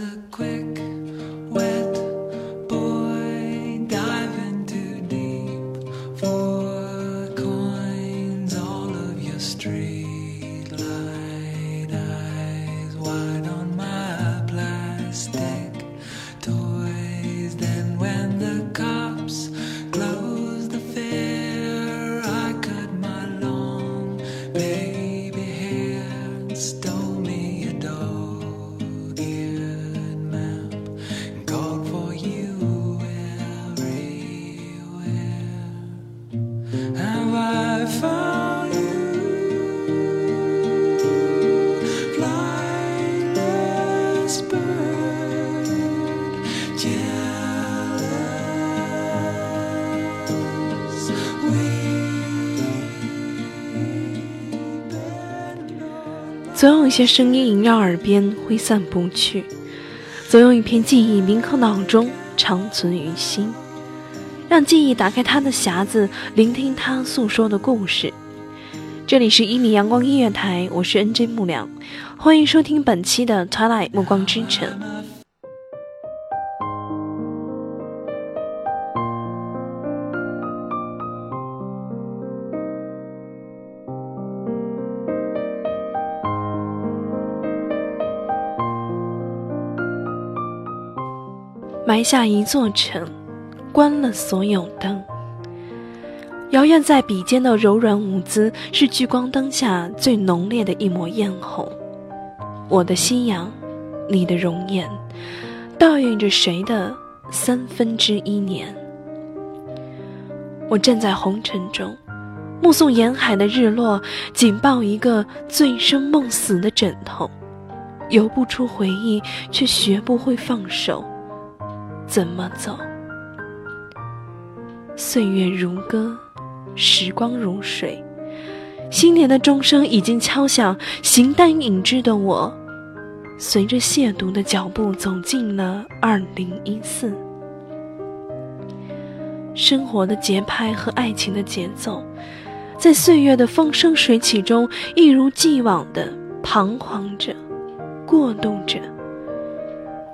a quick, 总有一些声音萦绕耳边，挥散不去；总有一片记忆铭刻脑中，长存于心。让记忆打开它的匣子，聆听它诉说的故事。这里是一米阳光音乐台，我是 NJ 木良，欢迎收听本期的《Twilight 暮光之城》。埋下一座城，关了所有灯。摇曳在笔尖的柔软舞姿，是聚光灯下最浓烈的一抹艳红。我的夕阳，你的容颜，倒映着谁的三分之一年？我站在红尘中，目送沿海的日落，紧抱一个醉生梦死的枕头，游不出回忆，却学不会放手。怎么走？岁月如歌，时光如水，新年的钟声已经敲响。形单影只的我，随着亵渎的脚步走进了二零一四。生活的节拍和爱情的节奏，在岁月的风生水起中，一如既往的彷徨着，过渡着。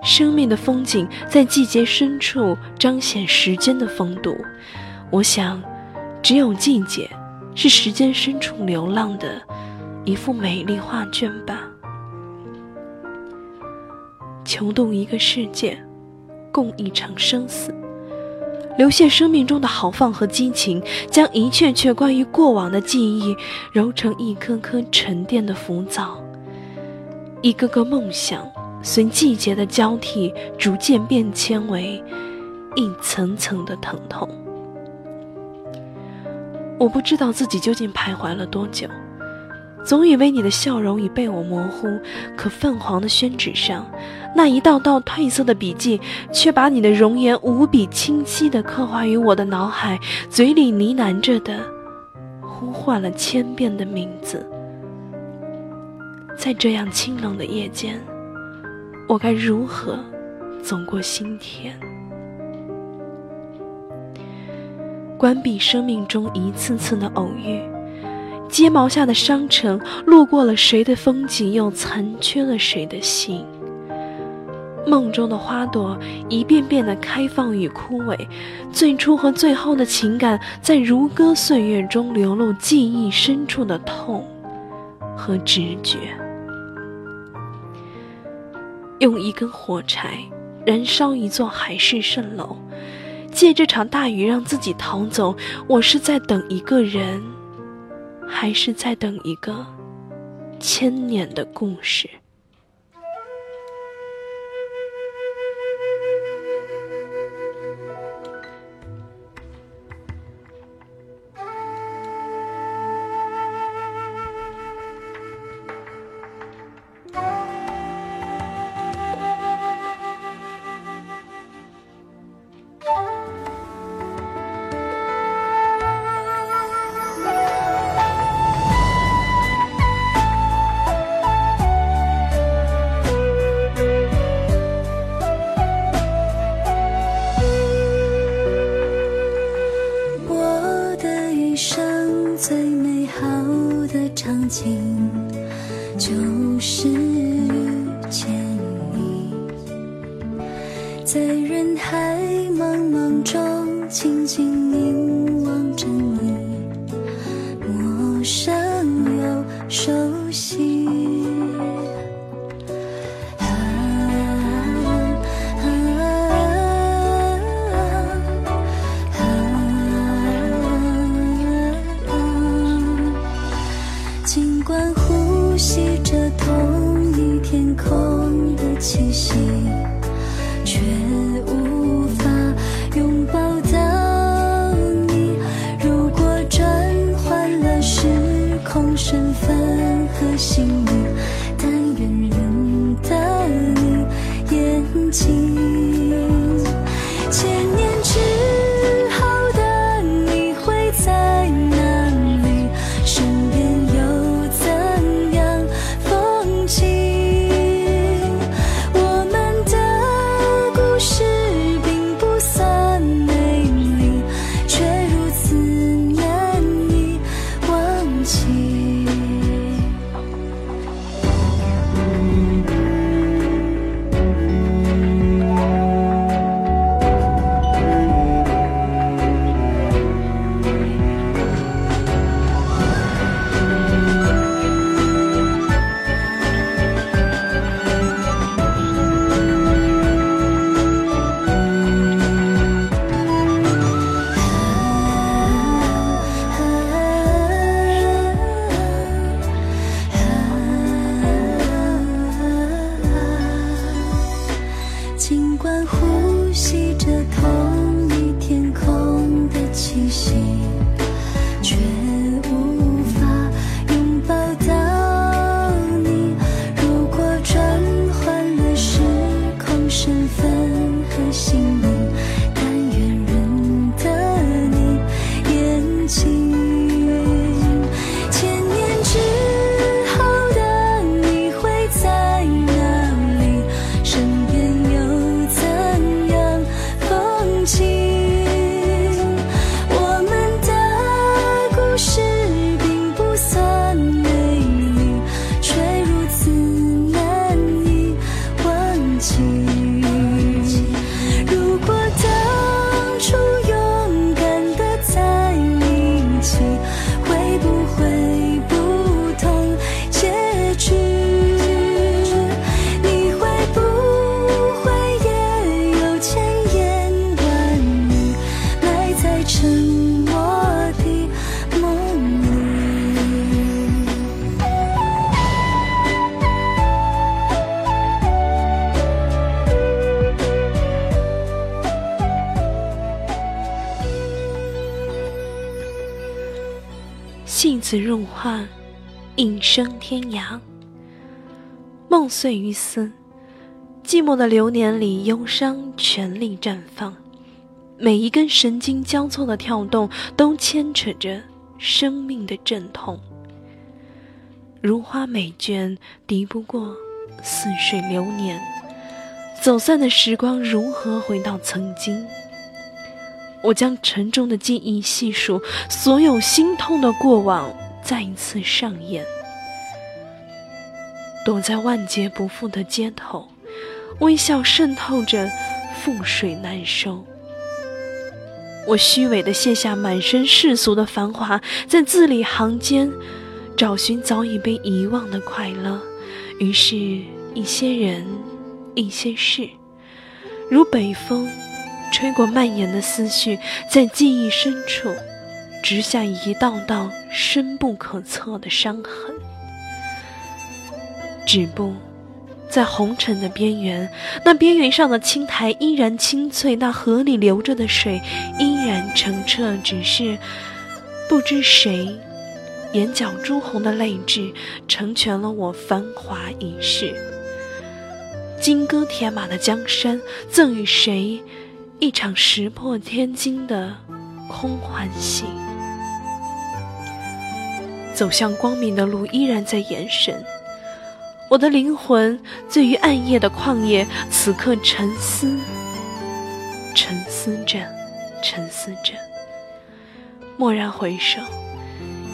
生命的风景在季节深处彰显时间的风度。我想，只有季节是时间深处流浪的一幅美丽画卷吧。求动一个世界，共一场生死，留下生命中的豪放和激情，将一切却关于过往的记忆揉成一颗颗沉淀的浮藻，一个个梦想。随季节的交替，逐渐变迁为一层层的疼痛。我不知道自己究竟徘徊了多久，总以为你的笑容已被我模糊，可泛黄的宣纸上，那一道道褪色的笔迹，却把你的容颜无比清晰地刻画于我的脑海，嘴里呢喃着的，呼唤了千遍的名字。在这样清冷的夜间。我该如何走过心田？关闭生命中一次次的偶遇，睫毛下的伤城，路过了谁的风景，又残缺了谁的心？梦中的花朵一遍遍的开放与枯萎，最初和最后的情感，在如歌岁月中流露记忆深处的痛和直觉。用一根火柴燃烧一座海市蜃楼，借这场大雨让自己逃走。我是在等一个人，还是在等一个千年的故事？海茫茫中，静静凝望着你，陌生又熟情。千年此入画，影声天涯。梦碎于斯，寂寞的流年里，忧伤全力绽放。每一根神经交错的跳动，都牵扯着生命的阵痛。如花美眷，敌不过似水流年。走散的时光，如何回到曾经？我将沉重的记忆细数，所有心痛的过往再一次上演。躲在万劫不复的街头，微笑渗透着覆水难收。我虚伪的卸下满身世俗的繁华，在字里行间找寻早已被遗忘的快乐。于是，一些人，一些事，如北风。吹过蔓延的思绪，在记忆深处植下一道道深不可测的伤痕。止步在红尘的边缘，那边缘上的青苔依然青翠，那河里流着的水依然澄澈，只是不知谁眼角朱红的泪痣，成全了我繁华一世。金戈铁马的江山，赠与谁？一场石破天惊的空欢喜，走向光明的路依然在延伸。我的灵魂醉于暗夜的旷野，此刻沉思，沉思着，沉思着。蓦然回首，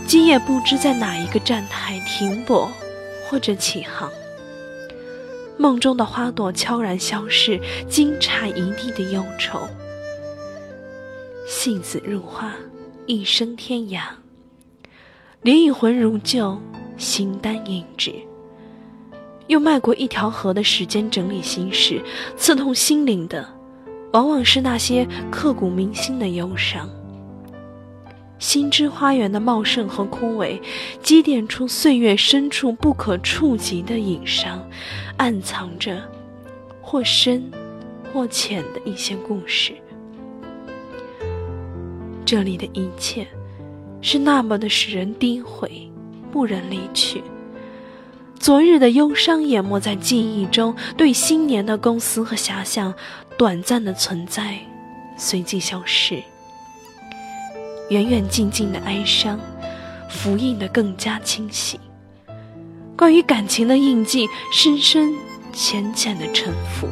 今夜不知在哪一个站台停泊，或者起航。梦中的花朵悄然消逝，惊诧一地的忧愁。杏子入画，一生天涯。莲影魂如旧，形单影只。用迈过一条河的时间整理心事，刺痛心灵的，往往是那些刻骨铭心的忧伤。心之花园的茂盛和枯萎，积淀出岁月深处不可触及的隐伤，暗藏着或深或浅的一些故事。这里的一切，是那么的使人低回，不忍离去。昨日的忧伤淹没在记忆中，对新年的构思和遐想，短暂的存在，随即消失。远远近近的哀伤，浮印得更加清晰。关于感情的印记，深深浅浅的沉浮。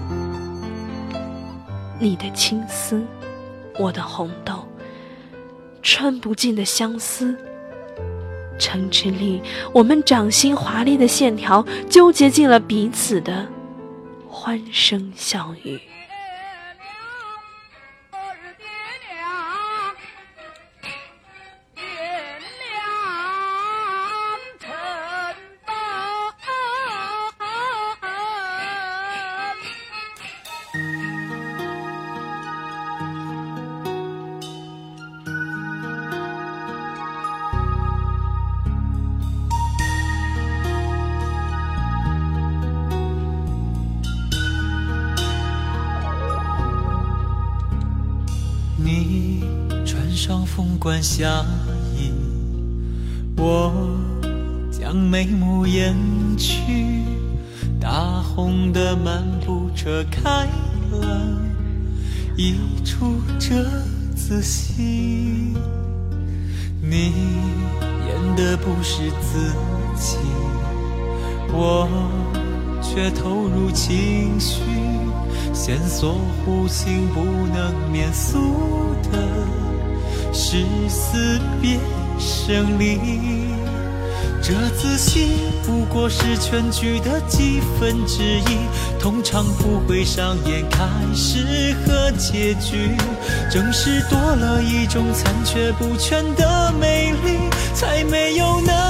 你的青丝，我的红豆，穿不尽的相思。城池里，我们掌心华丽的线条，纠结进了彼此的欢声笑语。上凤冠霞衣，我将眉目掩去。大红的漫步车开了一出折子戏，你演的不是自己，我却投入情绪。线索弧形不能免俗的是死别生离，这仔戏不过是全剧的几分之一，通常不会上演开始和结局。正是多了一种残缺不全的美丽，才没有那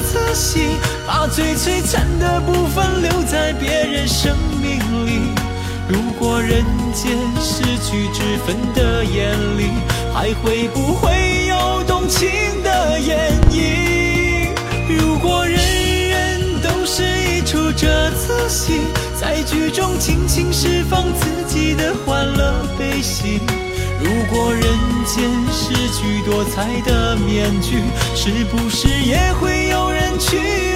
出折子戏，把最璀璨的部分留在别人生命里。如果人间失去之分的眼里，还会不会有动情的演绎？如果人人都是一出折子戏，在剧中尽情释放自己的欢乐悲喜。过人间失去多彩的面具，是不是也会有人去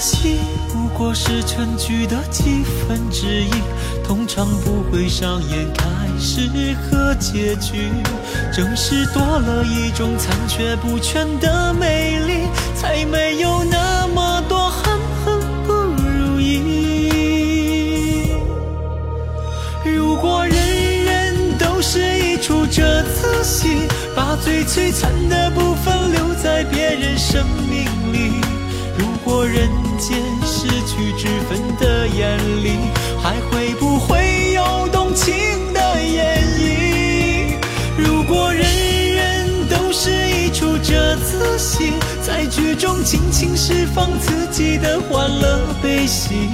戏不过是全剧的几分之一，通常不会上演开始和结局。正是多了一种残缺不全的美丽，才没有那么多恨恨不如意。如果人人都是一出折子戏，把最璀璨的部分眼里，还会不会有动情的演绎？如果人人都是一出折子戏，在剧中尽情释放自己的欢乐悲喜。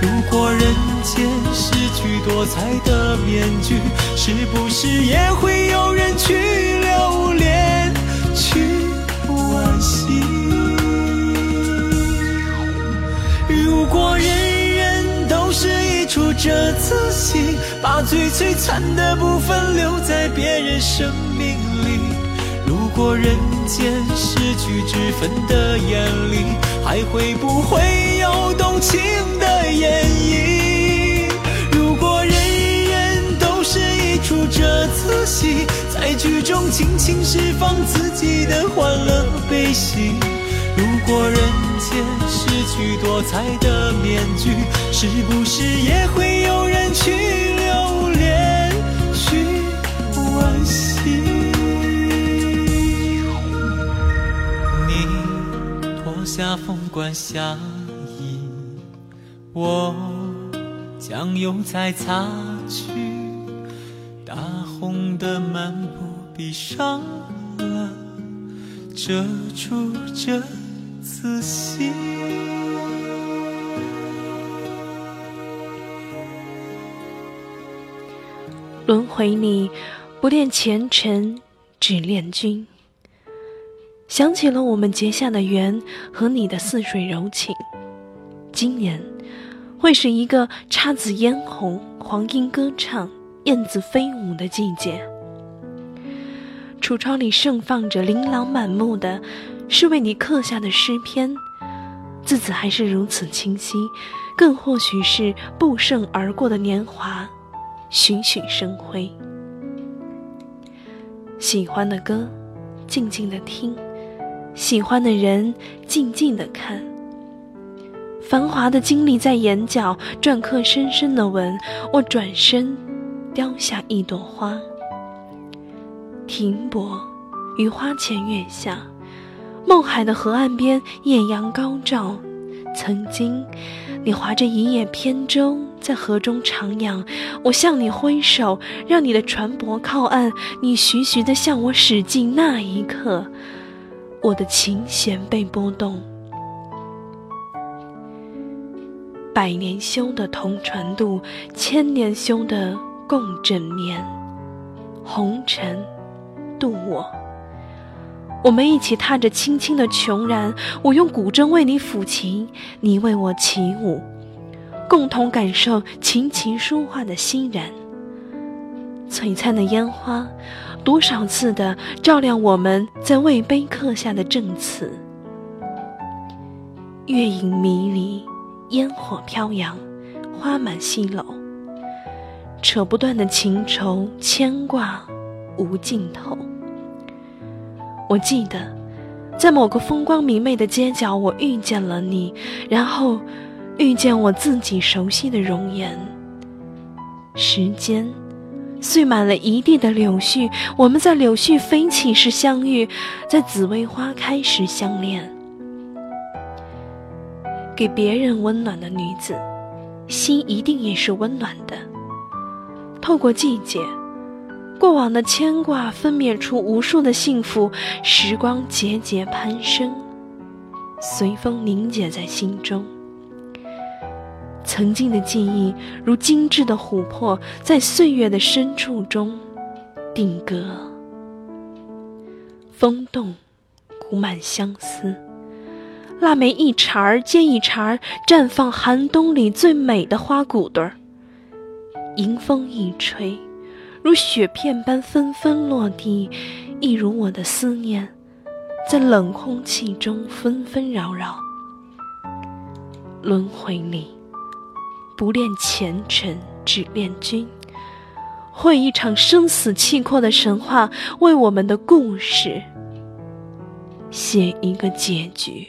如果人间失去多彩的面具，是不是也会有人去留恋，去惋惜。如果人出这次戏，把最璀璨的部分留在别人生命里。如果人间失去之分的眼里，还会不会有动情的演绎？如果人人都是一出这次戏，在剧中尽情释放自己的欢乐悲喜。如果人间失去多彩的面具，是不是也会有人去留恋、去惋惜？你脱下凤冠霞衣，我将油彩擦去，大红的幔布闭上了，遮住这。仔细。轮回里，不恋前尘，只恋君。想起了我们结下的缘和你的似水柔情，今年会是一个姹紫嫣红、黄莺歌唱、燕子飞舞的季节。橱窗里盛放着琳琅满目的。是为你刻下的诗篇，字字还是如此清晰，更或许是不胜而过的年华，栩栩生辉。喜欢的歌，静静的听；喜欢的人，静静的看。繁华的经历在眼角，篆刻深深的吻。我转身，雕下一朵花，停泊于花前月下。梦海的河岸边，艳阳高照。曾经，你划着一叶扁舟在河中徜徉，我向你挥手，让你的船舶靠岸。你徐徐地向我驶近，那一刻，我的琴弦被拨动。百年修的同船渡，千年修的共枕眠。红尘，渡我。我们一起踏着轻轻的琼然，我用古筝为你抚琴，你为我起舞，共同感受琴棋书画的欣然。璀璨的烟花，多少次的照亮我们在魏碑刻下的证词。月影迷离，烟火飘扬，花满西楼，扯不断的情愁牵挂，无尽头。我记得，在某个风光明媚的街角，我遇见了你，然后遇见我自己熟悉的容颜。时间碎满了一地的柳絮，我们在柳絮飞起时相遇，在紫薇花开时相恋。给别人温暖的女子，心一定也是温暖的。透过季节。过往的牵挂分娩出无数的幸福，时光节节攀升，随风凝结在心中。曾经的记忆如精致的琥珀，在岁月的深处中定格。风动，鼓满相思。腊梅一茬儿接一茬儿，绽放寒冬里最美的花骨朵儿。迎风一吹。如雪片般纷纷落地，一如我的思念，在冷空气中纷纷扰扰。轮回里，不恋前尘，只恋君。绘一场生死契阔的神话，为我们的故事写一个结局。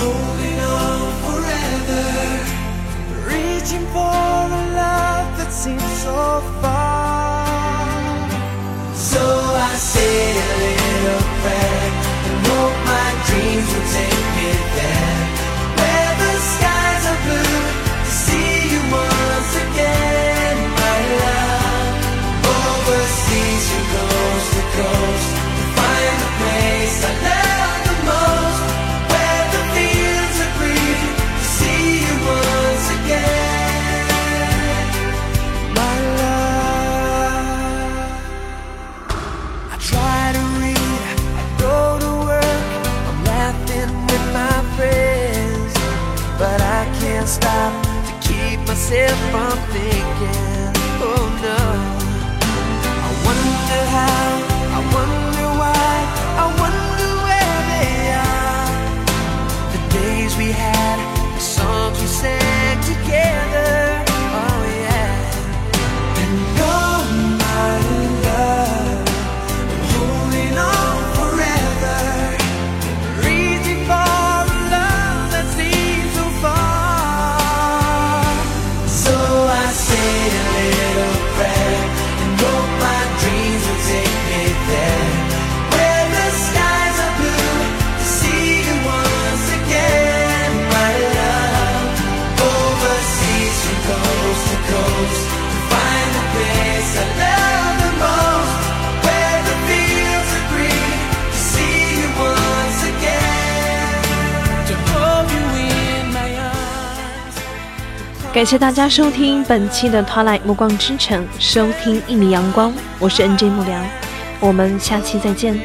holding on forever, reaching for a love that seems so far. So I say a little prayer and hope my dreams will take. days we had. 感谢大家收听本期的 Twilight 目光之城，收听一米阳光，我是 NJ 木良，我们下期再见。